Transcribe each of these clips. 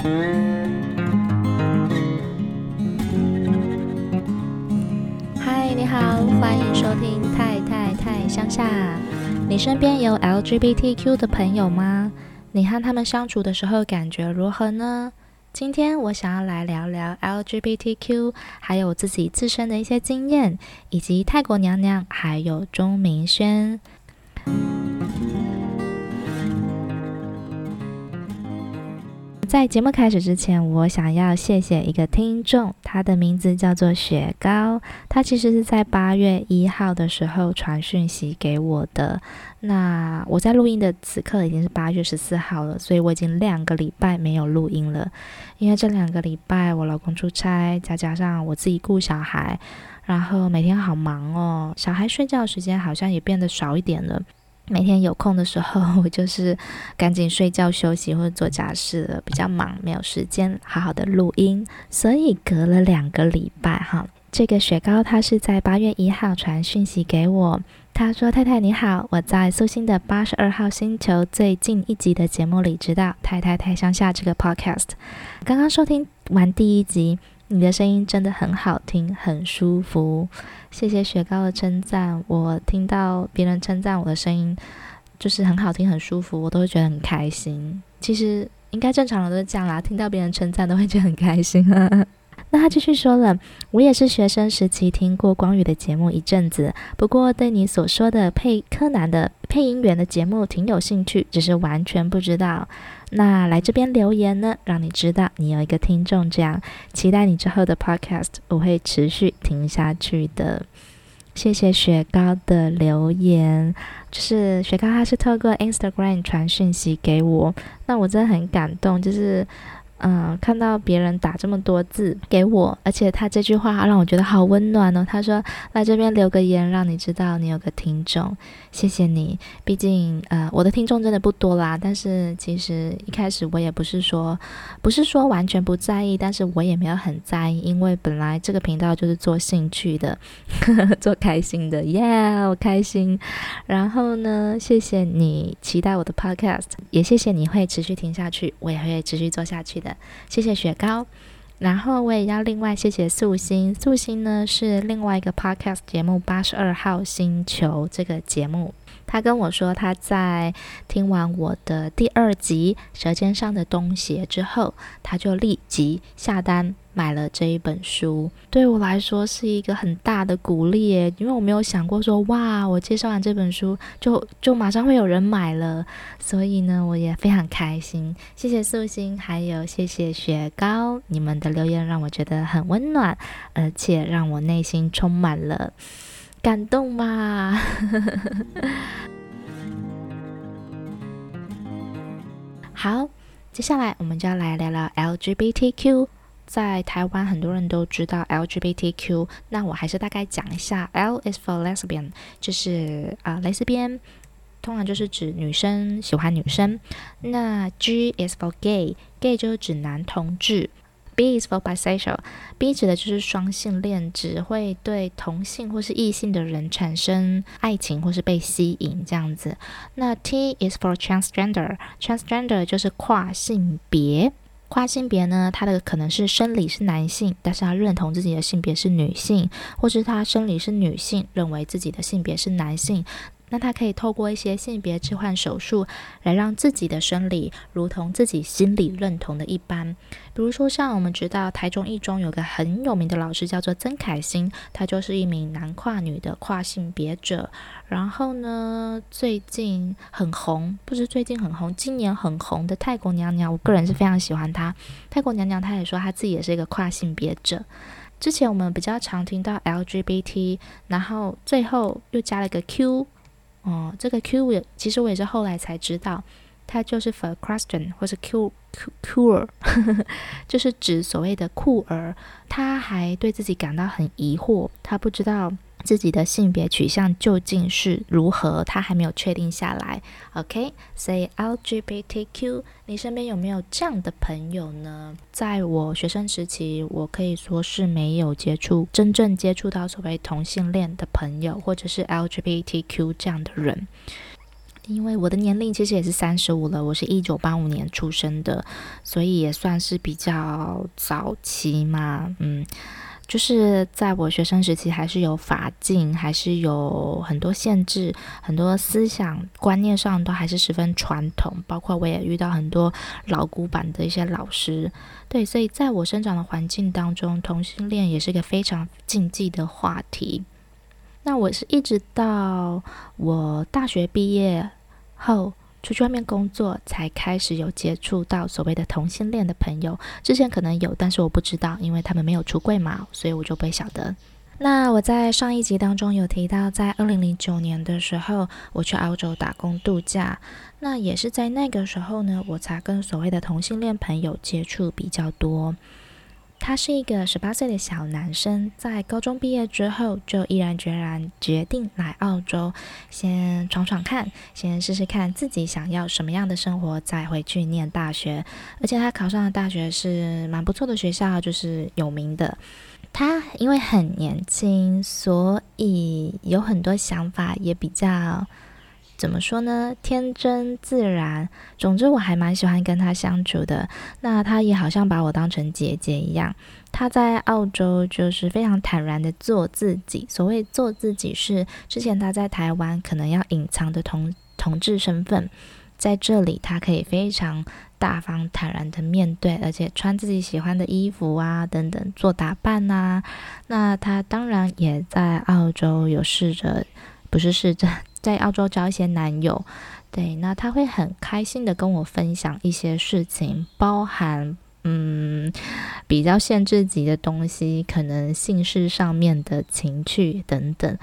嗨，你好，欢迎收听《太太太乡下》。你身边有 LGBTQ 的朋友吗？你和他们相处的时候感觉如何呢？今天我想要来聊聊 LGBTQ，还有自己自身的一些经验，以及泰国娘娘还有钟明轩。在节目开始之前，我想要谢谢一个听众，他的名字叫做雪糕。他其实是在八月一号的时候传讯息给我的。那我在录音的此刻已经是八月十四号了，所以我已经两个礼拜没有录音了。因为这两个礼拜我老公出差，再加上我自己顾小孩，然后每天好忙哦。小孩睡觉时间好像也变得少一点了。每天有空的时候，我就是赶紧睡觉休息或者做家事了，比较忙，没有时间好好的录音，所以隔了两个礼拜哈。这个雪糕他是在八月一号传讯息给我，他说：“太太你好，我在素心的八十二号星球最近一集的节目里知道太太太乡下这个 podcast，刚刚收听完第一集。”你的声音真的很好听，很舒服。谢谢雪糕的称赞，我听到别人称赞我的声音就是很好听、很舒服，我都会觉得很开心。其实应该正常人都是这样啦，听到别人称赞都会觉得很开心。那他继续说了，我也是学生时期听过光宇的节目一阵子，不过对你所说的配柯南的配音员的节目挺有兴趣，只是完全不知道。那来这边留言呢，让你知道你有一个听众，这样期待你之后的 podcast，我会持续听下去的。谢谢雪糕的留言，就是雪糕他是透过 Instagram 传讯息给我，那我真的很感动，就是。嗯，看到别人打这么多字给我，而且他这句话让我觉得好温暖哦。他说来这边留个言，让你知道你有个听众，谢谢你。毕竟呃，我的听众真的不多啦，但是其实一开始我也不是说不是说完全不在意，但是我也没有很在意，因为本来这个频道就是做兴趣的，呵 呵做开心的，耶，yeah，我开心。然后呢，谢谢你期待我的 podcast，也谢谢你会持续听下去，我也会持续做下去的。谢谢雪糕，然后我也要另外谢谢素心。素心呢是另外一个 podcast 节目《八十二号星球》这个节目。他跟我说，他在听完我的第二集《舌尖上的东邪》之后，他就立即下单买了这一本书。对我来说是一个很大的鼓励耶，因为我没有想过说，哇，我介绍完这本书就就马上会有人买了，所以呢，我也非常开心。谢谢素心，还有谢谢雪糕，你们的留言让我觉得很温暖，而且让我内心充满了。感动嘛？好，接下来我们就要来聊聊 LGBTQ。在台湾很多人都知道 LGBTQ，那我还是大概讲一下。L is for lesbian，就是啊、蕾丝边，通常就是指女生喜欢女生。那 G is for gay，gay 就是指男同志。B is for bisexual，B 指的就是双性恋，只会对同性或是异性的人产生爱情或是被吸引这样子。那 T is for transgender，transgender 就是跨性别。跨性别呢，他的可能是生理是男性，但是他认同自己的性别是女性，或是他生理是女性，认为自己的性别是男性。那他可以透过一些性别置换手术，来让自己的生理如同自己心理认同的一般。比如说，像我们知道台中一中有个很有名的老师叫做曾凯欣，他就是一名男跨女的跨性别者。然后呢，最近很红，不是最近很红，今年很红的泰国娘娘，我个人是非常喜欢她。泰国娘娘她也说她自己也是一个跨性别者。之前我们比较常听到 LGBT，然后最后又加了一个 Q。哦，这个 Q 也其实我也是后来才知道，它就是 for question，或是 Q Q cure，就是指所谓的酷儿。他还对自己感到很疑惑，他不知道。自己的性别取向究竟是如何？他还没有确定下来。OK，所以 LGBTQ，你身边有没有这样的朋友呢？在我学生时期，我可以说是没有接触真正接触到所谓同性恋的朋友，或者是 LGBTQ 这样的人。因为我的年龄其实也是三十五了，我是一九八五年出生的，所以也算是比较早期嘛，嗯。就是在我学生时期，还是有法禁，还是有很多限制，很多思想观念上都还是十分传统。包括我也遇到很多老古板的一些老师，对，所以在我生长的环境当中，同性恋也是个非常禁忌的话题。那我是一直到我大学毕业后。出去外面工作，才开始有接触到所谓的同性恋的朋友。之前可能有，但是我不知道，因为他们没有出柜嘛，所以我就不晓得。那我在上一集当中有提到，在二零零九年的时候，我去澳洲打工度假。那也是在那个时候呢，我才跟所谓的同性恋朋友接触比较多。他是一个十八岁的小男生，在高中毕业之后就毅然决然决定来澳洲，先闯闯看，先试试看自己想要什么样的生活，再回去念大学。而且他考上的大学是蛮不错的学校，就是有名的。他因为很年轻，所以有很多想法，也比较。怎么说呢？天真自然，总之我还蛮喜欢跟他相处的。那他也好像把我当成姐姐一样。他在澳洲就是非常坦然的做自己。所谓做自己是，之前他在台湾可能要隐藏的同同志身份，在这里他可以非常大方坦然的面对，而且穿自己喜欢的衣服啊等等做打扮呐、啊。那他当然也在澳洲有试着，不是试着。在澳洲交一些男友，对，那他会很开心的跟我分享一些事情，包含嗯比较限制级的东西，可能性事上面的情趣等等，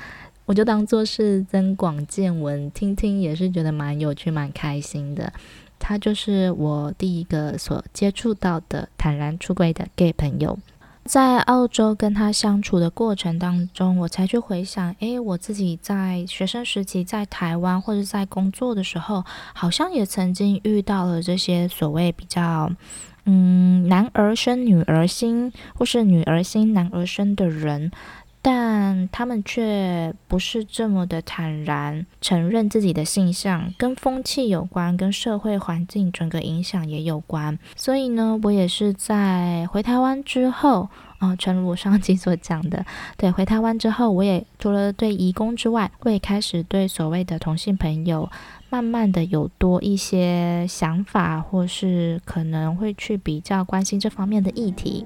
我就当做是增广见闻，听听也是觉得蛮有趣、蛮开心的。他就是我第一个所接触到的坦然出柜的 gay 朋友。在澳洲跟他相处的过程当中，我才去回想，诶，我自己在学生时期在台湾或者在工作的时候，好像也曾经遇到了这些所谓比较，嗯，男儿生女儿心，或是女儿心男儿生的人。但他们却不是这么的坦然承认自己的性向，跟风气有关，跟社会环境整个影响也有关。所以呢，我也是在回台湾之后，啊、呃，诚如我上集所讲的，对，回台湾之后，我也除了对移工之外，我也开始对所谓的同性朋友，慢慢的有多一些想法，或是可能会去比较关心这方面的议题。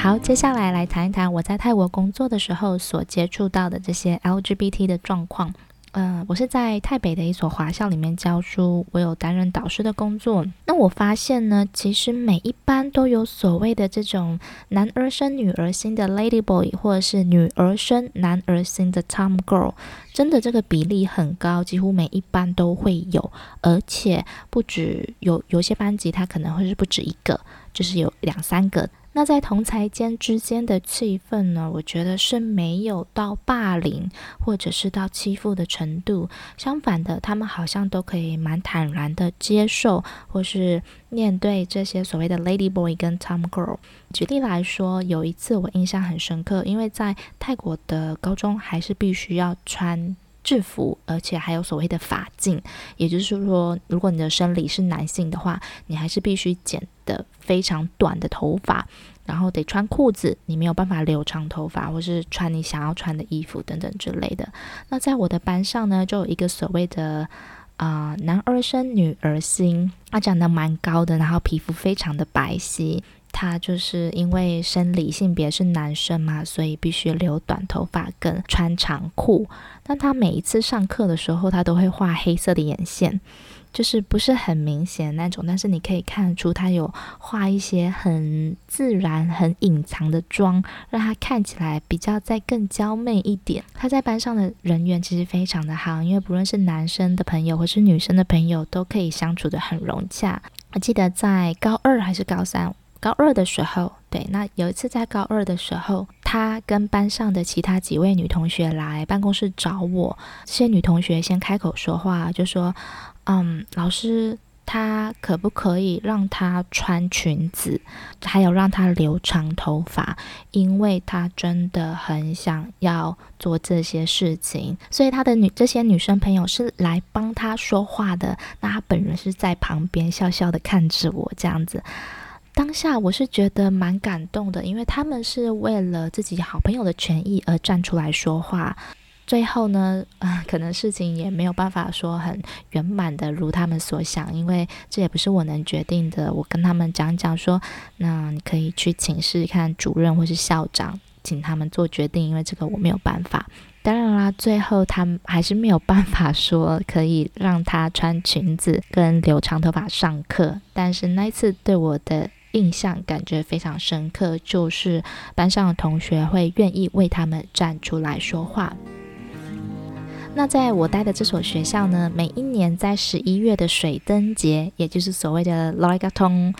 好，接下来来谈一谈我在泰国工作的时候所接触到的这些 LGBT 的状况。嗯、呃，我是在泰北的一所华校里面教书，我有担任导师的工作。那我发现呢，其实每一班都有所谓的这种男儿生女儿心的 Lady Boy，或者是女儿生男儿心的 Tom Girl，真的这个比例很高，几乎每一班都会有，而且不止有有些班级它可能会是不止一个，就是有两三个。那在同才间之间的气氛呢，我觉得是没有到霸凌或者是到欺负的程度。相反的，他们好像都可以蛮坦然的接受，或是面对这些所谓的 Lady Boy 跟 Tom Girl。举例来说，有一次我印象很深刻，因为在泰国的高中还是必须要穿制服，而且还有所谓的法镜，也就是说，如果你的生理是男性的话，你还是必须剪的非常短的头发，然后得穿裤子，你没有办法留长头发，或是穿你想要穿的衣服等等之类的。那在我的班上呢，就有一个所谓的啊、男儿身女儿心，他长得蛮高的，然后皮肤非常的白皙。他就是因为生理性别是男生嘛，所以必须留短头发跟穿长裤。但他每一次上课的时候，他都会画黑色的眼线。就是不是很明显那种，但是你可以看出他有画一些很自然、很隐藏的妆，让他看起来比较再更娇媚一点。他在班上的人缘其实非常的好，因为不论是男生的朋友或是女生的朋友，都可以相处得很融洽。我记得在高二还是高三，高二的时候，对，那有一次在高二的时候，他跟班上的其他几位女同学来办公室找我，这些女同学先开口说话，就说。嗯，老师，他可不可以让他穿裙子，还有让他留长头发，因为他真的很想要做这些事情，所以他的女这些女生朋友是来帮他说话的，那他本人是在旁边笑笑的看着我这样子。当下我是觉得蛮感动的，因为他们是为了自己好朋友的权益而站出来说话。最后呢，啊、呃，可能事情也没有办法说很圆满的如他们所想，因为这也不是我能决定的。我跟他们讲讲说，那你可以去请示看主任或是校长，请他们做决定，因为这个我没有办法。当然啦，最后他们还是没有办法说可以让他穿裙子跟留长头发上课。但是那一次对我的印象感觉非常深刻，就是班上的同学会愿意为他们站出来说话。那在我待的这所学校呢，每一年在十一月的水灯节，也就是所谓的 l o i g a t o n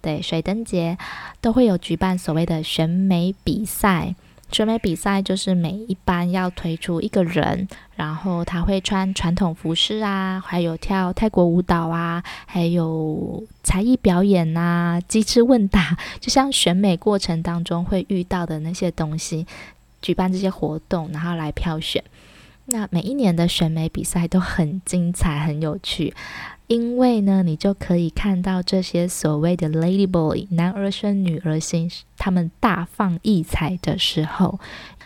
对，水灯节都会有举办所谓的选美比赛。选美比赛就是每一班要推出一个人，然后他会穿传统服饰啊，还有跳泰国舞蹈啊，还有才艺表演啊，机智问答，就像选美过程当中会遇到的那些东西，举办这些活动，然后来票选。那每一年的选美比赛都很精彩、很有趣，因为呢，你就可以看到这些所谓的 Lady Boy 男儿身、女儿心，他们大放异彩的时候，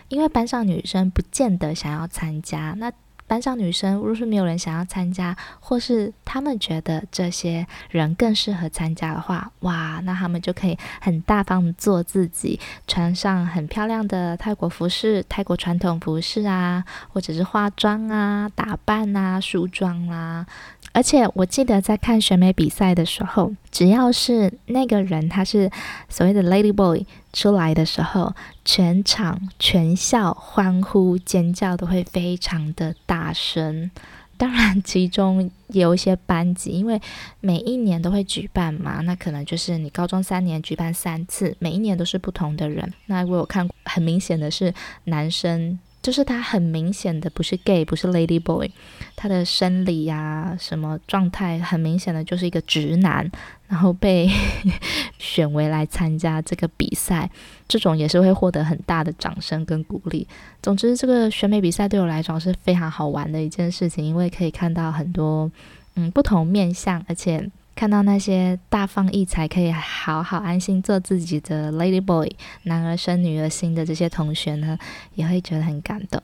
因为班上女生不见得想要参加，那。班上女生，如果是没有人想要参加，或是他们觉得这些人更适合参加的话，哇，那他们就可以很大方的做自己，穿上很漂亮的泰国服饰、泰国传统服饰啊，或者是化妆啊、打扮啊、梳妆啊。而且我记得在看选美比赛的时候，只要是那个人他是所谓的 Lady Boy 出来的时候，全场全校欢呼尖叫都会非常的大声。当然，其中有一些班级，因为每一年都会举办嘛，那可能就是你高中三年举办三次，每一年都是不同的人。那我有看，很明显的是男生。就是他很明显的不是 gay，不是 lady boy，他的生理呀、什么状态很明显的就是一个直男，然后被 选为来参加这个比赛，这种也是会获得很大的掌声跟鼓励。总之，这个选美比赛对我来讲是非常好玩的一件事情，因为可以看到很多嗯不同面向，而且。看到那些大放异彩，可以好好安心做自己的 Lady Boy，男儿身女儿心的这些同学呢，也会觉得很感动。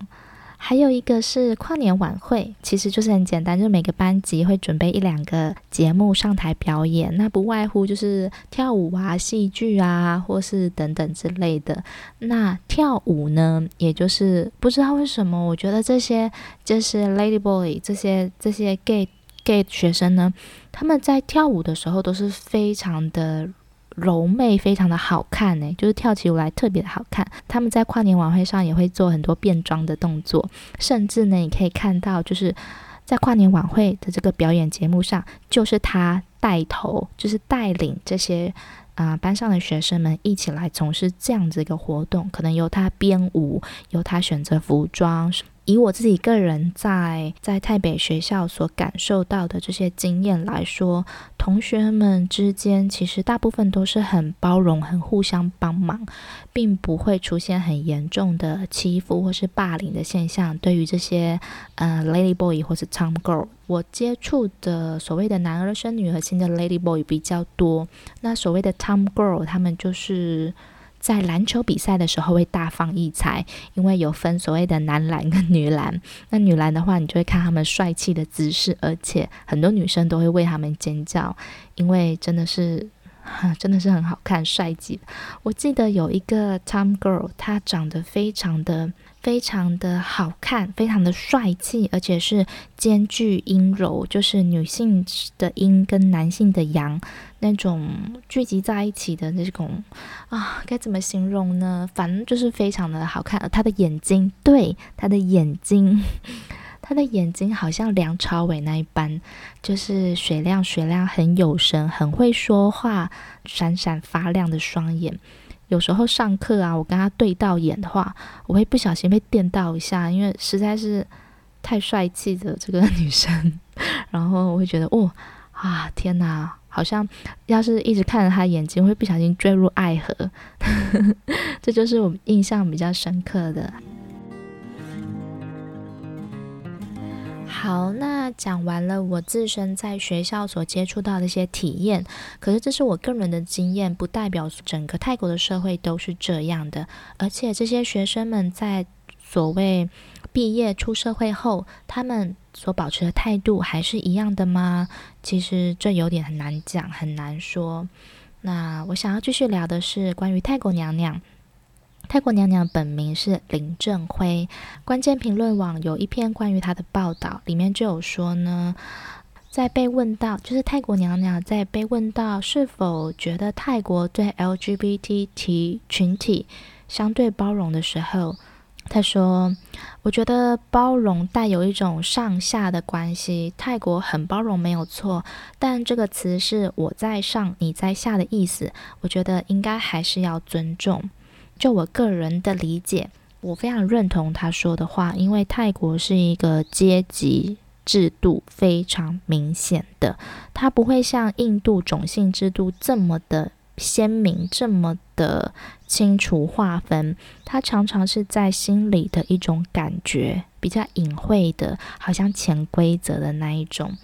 还有一个是跨年晚会，其实就是很简单，就是每个班级会准备一两个节目上台表演，那不外乎就是跳舞啊、戏剧啊，或是等等之类的。那跳舞呢，也就是不知道为什么，我觉得这些就是 Lady Boy 这些这些 gay。Gay 学生呢，他们在跳舞的时候都是非常的柔媚，非常的好看呢，就是跳起舞来特别的好看。他们在跨年晚会上也会做很多变装的动作，甚至呢，你可以看到，就是在跨年晚会的这个表演节目上，就是他带头，就是带领这些啊、班上的学生们一起来从事这样子一个活动，可能由他编舞，由他选择服装。以我自己个人在在泰北学校所感受到的这些经验来说，同学们之间其实大部分都是很包容、很互相帮忙，并不会出现很严重的欺负或是霸凌的现象。对于这些呃 Lady Boy 或是 Tom Girl，我接触的所谓的男儿身女儿心的 Lady Boy 比较多，那所谓的 Tom Girl，他们就是。在篮球比赛的时候会大放异彩，因为有分所谓的男篮跟女篮。那女篮的话，你就会看他们帅气的姿势，而且很多女生都会为他们尖叫，因为真的是，真的是很好看、帅气。我记得有一个 Tom Girl，她长得非常的。非常的好看，非常的帅气，而且是兼具阴柔，就是女性的阴跟男性的阳那种聚集在一起的那种啊，该怎么形容呢？反正就是非常的好看。他的眼睛，对，他的眼睛，他的眼睛好像梁朝伟那一般，就是水亮水亮，很有神，很会说话，闪闪发亮的双眼。有时候上课啊，我跟他对到眼的话，我会不小心被电到一下，因为实在是太帅气的这个女生，然后我会觉得哦，啊，天哪！好像要是一直看着他眼睛，会不小心坠入爱河。这就是我印象比较深刻的。好，那讲完了我自身在学校所接触到的一些体验，可是这是我个人的经验，不代表整个泰国的社会都是这样的。而且这些学生们在所谓毕业出社会后，他们所保持的态度还是一样的吗？其实这有点很难讲，很难说。那我想要继续聊的是关于泰国娘娘。泰国娘娘本名是林正辉。关键评论网有一篇关于她的报道，里面就有说呢，在被问到，就是泰国娘娘在被问到是否觉得泰国对 LGBT 群体相对包容的时候。她说：“我觉得包容带有一种上下的关系。泰国很包容没有错，但这个词是我在上，你在下的意思。我觉得应该还是要尊重。就我个人的理解，我非常认同他说的话，因为泰国是一个阶级制度非常明显的，它不会像印度种姓制度这么的。”鲜明这么的清楚划分，它常常是在心里的一种感觉，比较隐晦的，好像潜规则的那一种。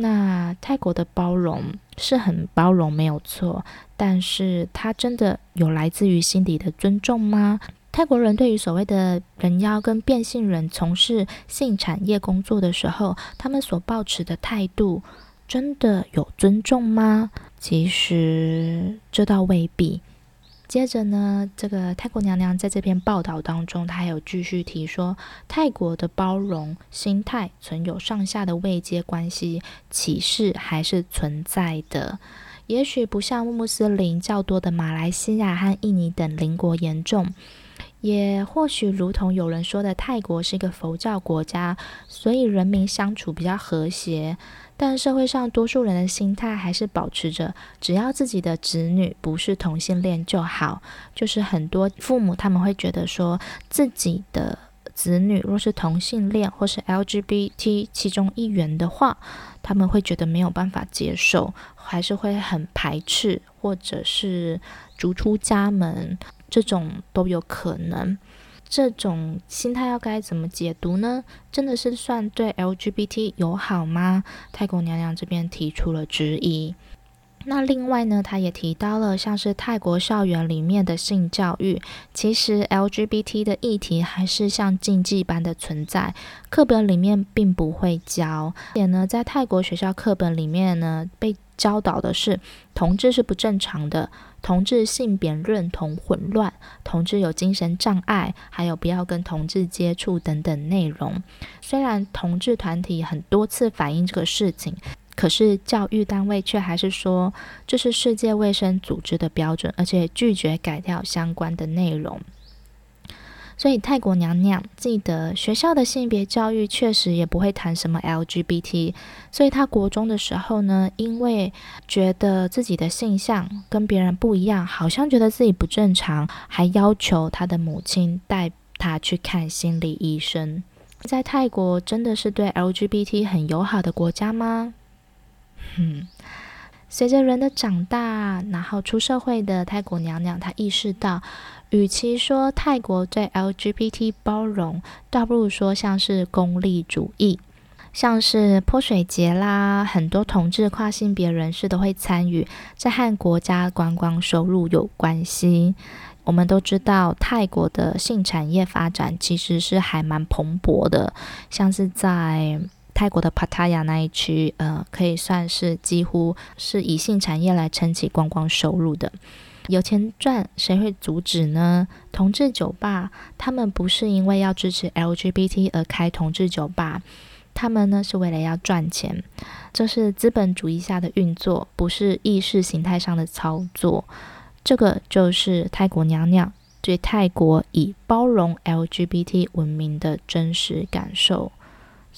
那泰国的包容是很包容，没有错，但是它真的有来自于心底的尊重吗？泰国人对于所谓的人妖跟变性人从事性产业工作的时候，他们所抱持的态度，真的有尊重吗？其实这倒未必。接着呢，这个泰国娘娘在这篇报道当中，她还有继续提说，泰国的包容心态存有上下的位阶关系，歧视还是存在的。也许不像穆斯林较多的马来西亚和印尼等邻国严重，也或许如同有人说的，泰国是一个佛教国家，所以人民相处比较和谐。但社会上多数人的心态还是保持着，只要自己的子女不是同性恋就好。就是很多父母他们会觉得说，自己的子女若是同性恋或是 LGBT 其中一员的话，他们会觉得没有办法接受，还是会很排斥，或者是逐出家门，这种都有可能。这种心态要该怎么解读呢？真的是算对 LGBT 友好吗？泰国娘娘这边提出了质疑。那另外呢，她也提到了像是泰国校园里面的性教育，其实 LGBT 的议题还是像禁忌般的存在，课本里面并不会教。也呢，在泰国学校课本里面呢，被教导的是同志是不正常的。同志性别认同混乱，同志有精神障碍，还有不要跟同志接触等等内容。虽然同志团体很多次反映这个事情，可是教育单位却还是说这是世界卫生组织的标准，而且拒绝改掉相关的内容。所以泰国娘娘记得学校的性别教育确实也不会谈什么 LGBT，所以她国中的时候呢，因为觉得自己的性向跟别人不一样，好像觉得自己不正常，还要求她的母亲带她去看心理医生。在泰国真的是对 LGBT 很友好的国家吗？嗯，随着人的长大，然后出社会的泰国娘娘，她意识到。与其说泰国对 LGBT 包容，倒不如说像是功利主义，像是泼水节啦，很多同志跨性别人士都会参与，这和国家观光收入有关系。我们都知道，泰国的性产业发展其实是还蛮蓬勃的，像是在泰国的帕塔亚那一区，呃，可以算是几乎是以性产业来撑起观光收入的。有钱赚，谁会阻止呢？同志酒吧，他们不是因为要支持 LGBT 而开同志酒吧，他们呢是为了要赚钱。这是资本主义下的运作，不是意识形态上的操作。这个就是泰国娘娘对泰国以包容 LGBT 闻名的真实感受。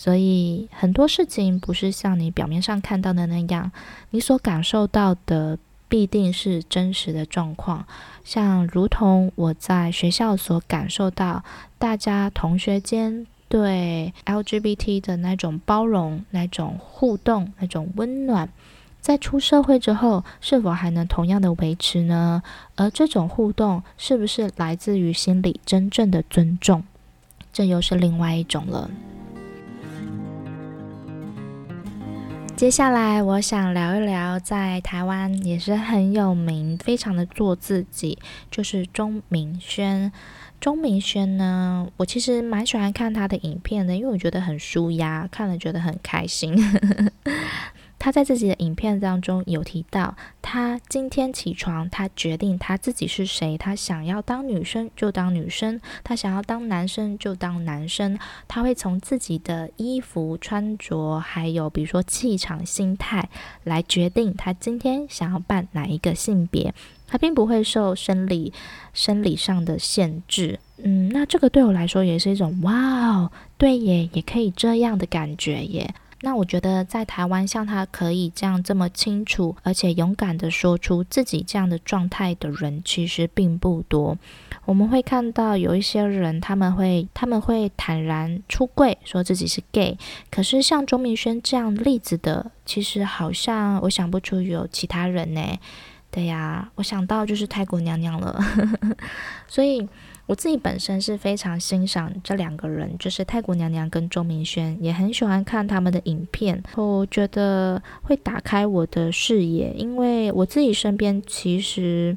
所以很多事情不是像你表面上看到的那样，你所感受到的。必定是真实的状况，像如同我在学校所感受到，大家同学间对 LGBT 的那种包容、那种互动、那种温暖，在出社会之后，是否还能同样的维持呢？而这种互动是不是来自于心里真正的尊重？这又是另外一种了。接下来，我想聊一聊在台湾也是很有名、非常的做自己，就是钟明轩。钟明轩呢，我其实蛮喜欢看他的影片的，因为我觉得很舒压，看了觉得很开心。他在自己的影片当中有提到，他今天起床，他决定他自己是谁，他想要当女生就当女生，他想要当男生就当男生，他会从自己的衣服穿着，还有比如说气场、心态来决定他今天想要扮哪一个性别，他并不会受生理生理上的限制。嗯，那这个对我来说也是一种哇哦，对耶，也可以这样的感觉耶。那我觉得在台湾，像他可以这样这么清楚，而且勇敢地说出自己这样的状态的人，其实并不多。我们会看到有一些人，他们会他们会坦然出柜，说自己是 gay。可是像钟明轩这样例子的，其实好像我想不出有其他人呢。对呀，我想到就是太姑娘娘了。所以。我自己本身是非常欣赏这两个人，就是太姑娘娘跟钟明轩，也很喜欢看他们的影片。我觉得会打开我的视野，因为我自己身边其实，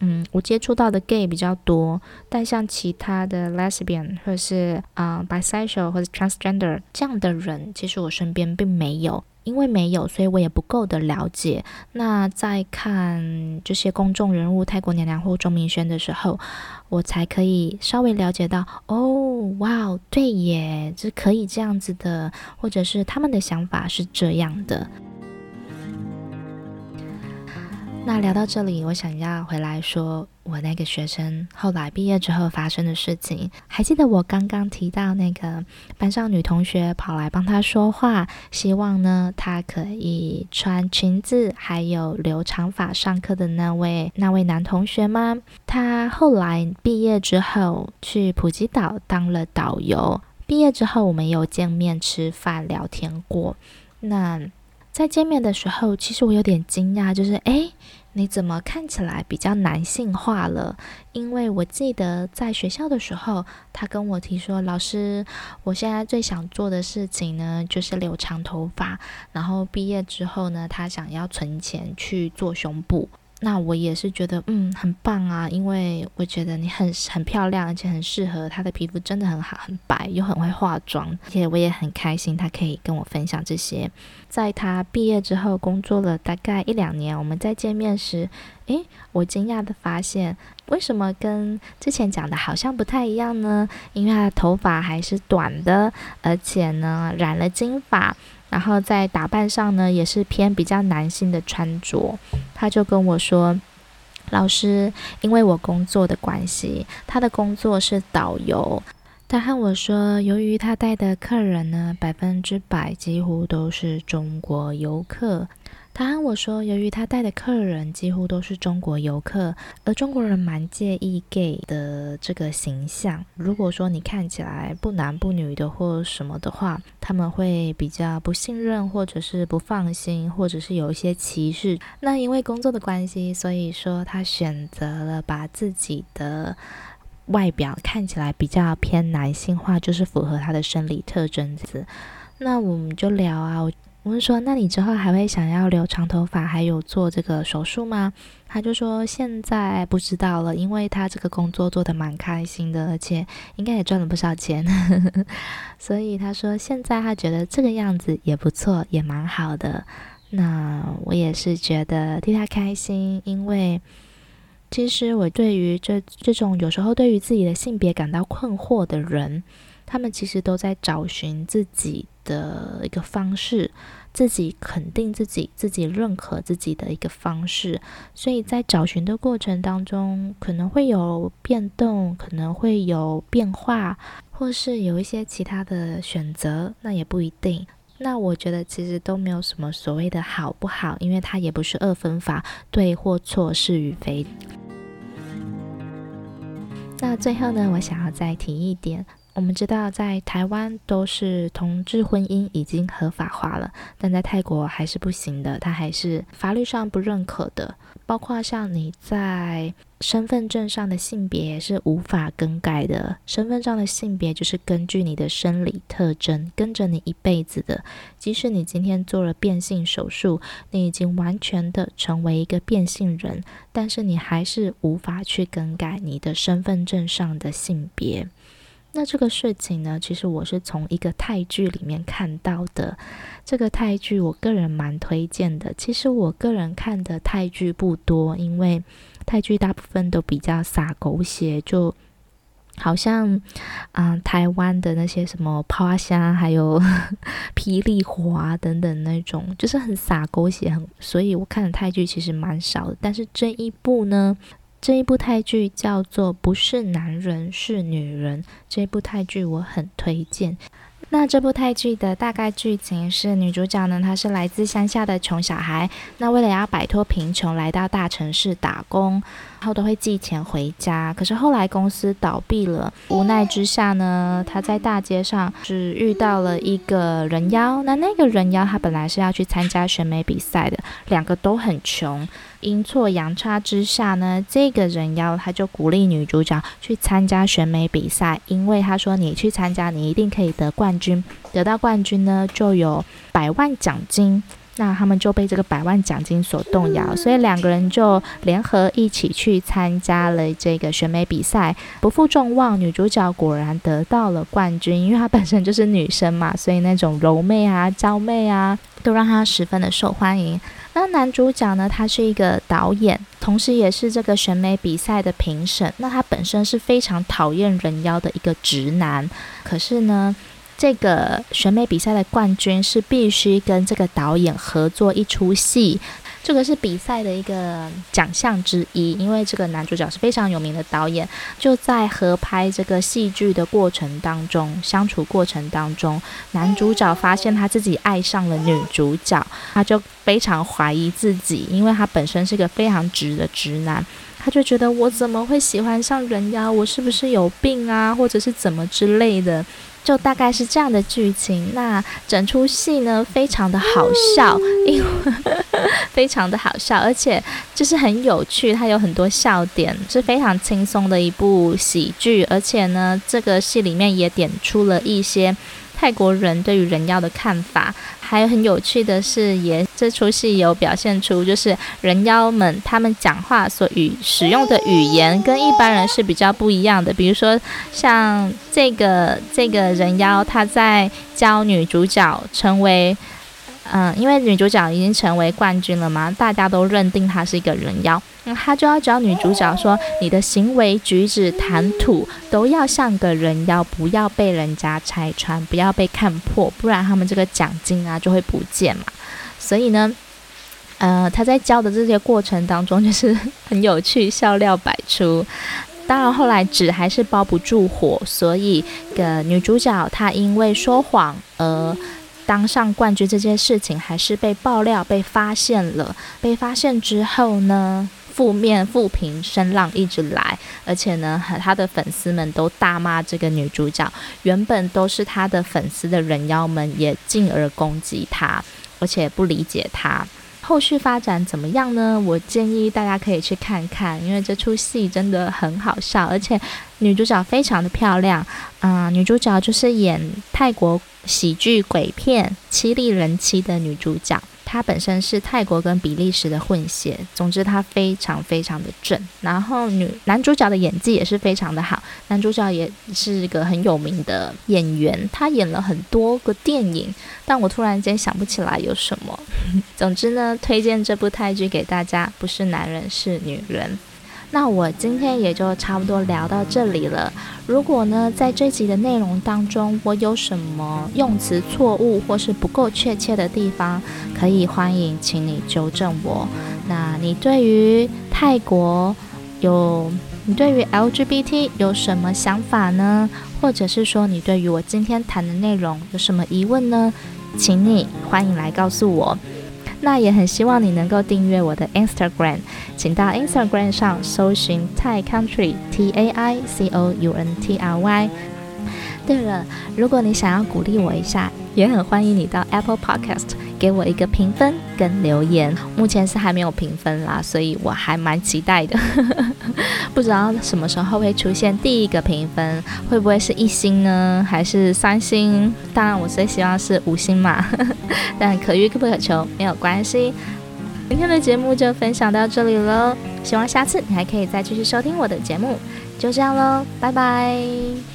嗯，我接触到的 gay 比较多，但像其他的 lesbian 或者是啊、bisexual 或者 transgender 这样的人，其实我身边并没有。因为没有，所以我也不够的了解。那在看这些公众人物，泰国娘娘或钟明轩的时候，我才可以稍微了解到，哦，哇，对耶，这可以这样子的，或者是他们的想法是这样的。那聊到这里，我想要回来说，我那个学生后来毕业之后发生的事情。还记得我刚刚提到那个班上女同学跑来帮他说话，希望呢他可以穿裙子，还有留长发上课的那位那位男同学吗？他后来毕业之后去普吉岛当了导游。毕业之后，我们有见面吃饭聊天过。那在见面的时候，其实我有点惊讶，就是诶，你怎么看起来比较男性化了？因为我记得在学校的时候，他跟我提说，老师，我现在最想做的事情呢，就是留长头发。然后毕业之后呢，他想要存钱去做胸部。那我也是觉得，嗯，很棒啊，因为我觉得你很很漂亮，而且很适合她的皮肤，真的很好，很白，又很会化妆，而且我也很开心，她可以跟我分享这些。在她毕业之后，工作了大概一两年，我们再见面时，诶，我惊讶地发现，为什么跟之前讲的好像不太一样呢？因为她的头发还是短的，而且呢，染了金发。然后在打扮上呢，也是偏比较男性的穿着。他就跟我说：“老师，因为我工作的关系，他的工作是导游。他和我说，由于他带的客人呢，百分之百几乎都是中国游客。”他和我说，由于他带的客人几乎都是中国游客，而中国人蛮介意 gay 的这个形象。如果说你看起来不男不女的或什么的话，他们会比较不信任，或者是不放心，或者是有一些歧视。那因为工作的关系，所以说他选择了把自己的外表看起来比较偏男性化，就是符合他的生理特征。子那我们就聊啊。我们说，那你之后还会想要留长头发，还有做这个手术吗？他就说现在不知道了，因为他这个工作做得蛮开心的，而且应该也赚了不少钱，所以他说现在他觉得这个样子也不错，也蛮好的。那我也是觉得替他开心，因为其实我对于这这种有时候对于自己的性别感到困惑的人，他们其实都在找寻自己的一个方式，自己肯定自己、自己认可自己的一个方式。所以在找寻的过程当中，可能会有变动，可能会有变化，或是有一些其他的选择，那也不一定。那我觉得其实都没有什么所谓的好不好，因为它也不是二分法，对或错，是与非。那最后呢，我想要再提一点。我们知道，在台湾都是同志婚姻已经合法化了，但在泰国还是不行的，它还是法律上不认可的。包括像你在身份证上的性别是无法更改的，身份上的性别就是根据你的生理特征跟着你一辈子的。即使你今天做了变性手术，你已经完全的成为一个变性人，但是你还是无法去更改你的身份证上的性别。那这个事情呢，其实我是从一个泰剧里面看到的。这个泰剧我个人蛮推荐的。其实我个人看的泰剧不多，因为泰剧大部分都比较洒狗血，就好像嗯、呃、台湾的那些什么抛虾，还有 霹雳火啊等等那种，就是很洒狗血，很所以我看的泰剧其实蛮少的。但是这一部呢，这一部泰剧叫做《不是男人是女人》，这部泰剧我很推荐。那这部泰剧的大概剧情是，女主角呢，她是来自乡下的穷小孩，那为了要摆脱贫穷，来到大城市打工。后都会寄钱回家，可是后来公司倒闭了，无奈之下呢，他在大街上只遇到了一个人妖。那那个人妖他本来是要去参加选美比赛的，两个都很穷，阴错阳差之下呢，这个人妖他就鼓励女主角去参加选美比赛，因为他说你去参加，你一定可以得冠军，得到冠军呢就有百万奖金。那他们就被这个百万奖金所动摇，所以两个人就联合一起去参加了这个选美比赛。不负众望，女主角果然得到了冠军，因为她本身就是女生嘛，所以那种柔媚啊、娇媚啊，都让她十分的受欢迎。那男主角呢，他是一个导演，同时也是这个选美比赛的评审。那他本身是非常讨厌人妖的一个直男，可是呢，这个选美比赛的冠军是必须跟这个导演合作一出戏，这个是比赛的一个奖项之一。因为这个男主角是非常有名的导演，就在合拍这个戏剧的过程当中，相处过程当中，男主角发现他自己爱上了女主角，他就非常怀疑自己，因为他本身是个非常直的直男，他就觉得我怎么会喜欢上人妖？我是不是有病啊？或者是怎么之类的？就大概是这样的剧情，那整出戏呢，非常的好笑，因为 非常的好笑，而且就是很有趣，它有很多笑点，是非常轻松的一部喜剧，而且呢，这个戏里面也点出了一些。泰国人对于人妖的看法，还有很有趣的是，也这出戏有表现出，就是人妖们他们讲话所语使用的语言跟一般人是比较不一样的。比如说，像这个这个人妖，他在教女主角成为。嗯，因为女主角已经成为冠军了嘛，大家都认定她是一个人妖，那她就要教女主角说，你的行为举止谈吐都要像个人妖，不要被人家拆穿，不要被看破，不然他们这个奖金啊就会不见嘛。所以呢，呃，她在教的这些过程当中，就是很有趣，笑料百出。当然后来纸还是包不住火，所以个女主角她因为说谎而。当上冠军这件事情还是被爆料、被发现了。被发现之后呢，负面负评声浪一直来，而且呢，他的粉丝们都大骂这个女主角。原本都是他的粉丝的人妖们也进而攻击他，而且不理解他。后续发展怎么样呢？我建议大家可以去看看，因为这出戏真的很好笑，而且女主角非常的漂亮。嗯、女主角就是演泰国喜剧鬼片《凄厉人妻》的女主角。他本身是泰国跟比利时的混血，总之他非常非常的正。然后女男主角的演技也是非常的好，男主角也是一个很有名的演员，他演了很多个电影，但我突然间想不起来有什么。总之呢，推荐这部泰剧给大家，不是男人是女人。那我今天也就差不多聊到这里了。如果呢，在这集的内容当中，我有什么用词错误或是不够确切的地方，可以欢迎请你纠正我。那你对于泰国有，你对于 LGBT 有什么想法呢？或者是说你对于我今天谈的内容有什么疑问呢？请你欢迎来告诉我。那也很希望你能够订阅我的 Instagram，请到 Instagram 上搜寻 Tai Country T A I C O U N T R Y。对了，如果你想要鼓励我一下，也很欢迎你到 Apple Podcast 给我一个评分跟留言。目前是还没有评分啦，所以我还蛮期待的。不知道什么时候会出现第一个评分，会不会是一星呢，还是三星？当然，我最希望是五星嘛。但可遇不可求，没有关系。今天的节目就分享到这里喽，希望下次你还可以再继续收听我的节目。就这样喽，拜拜。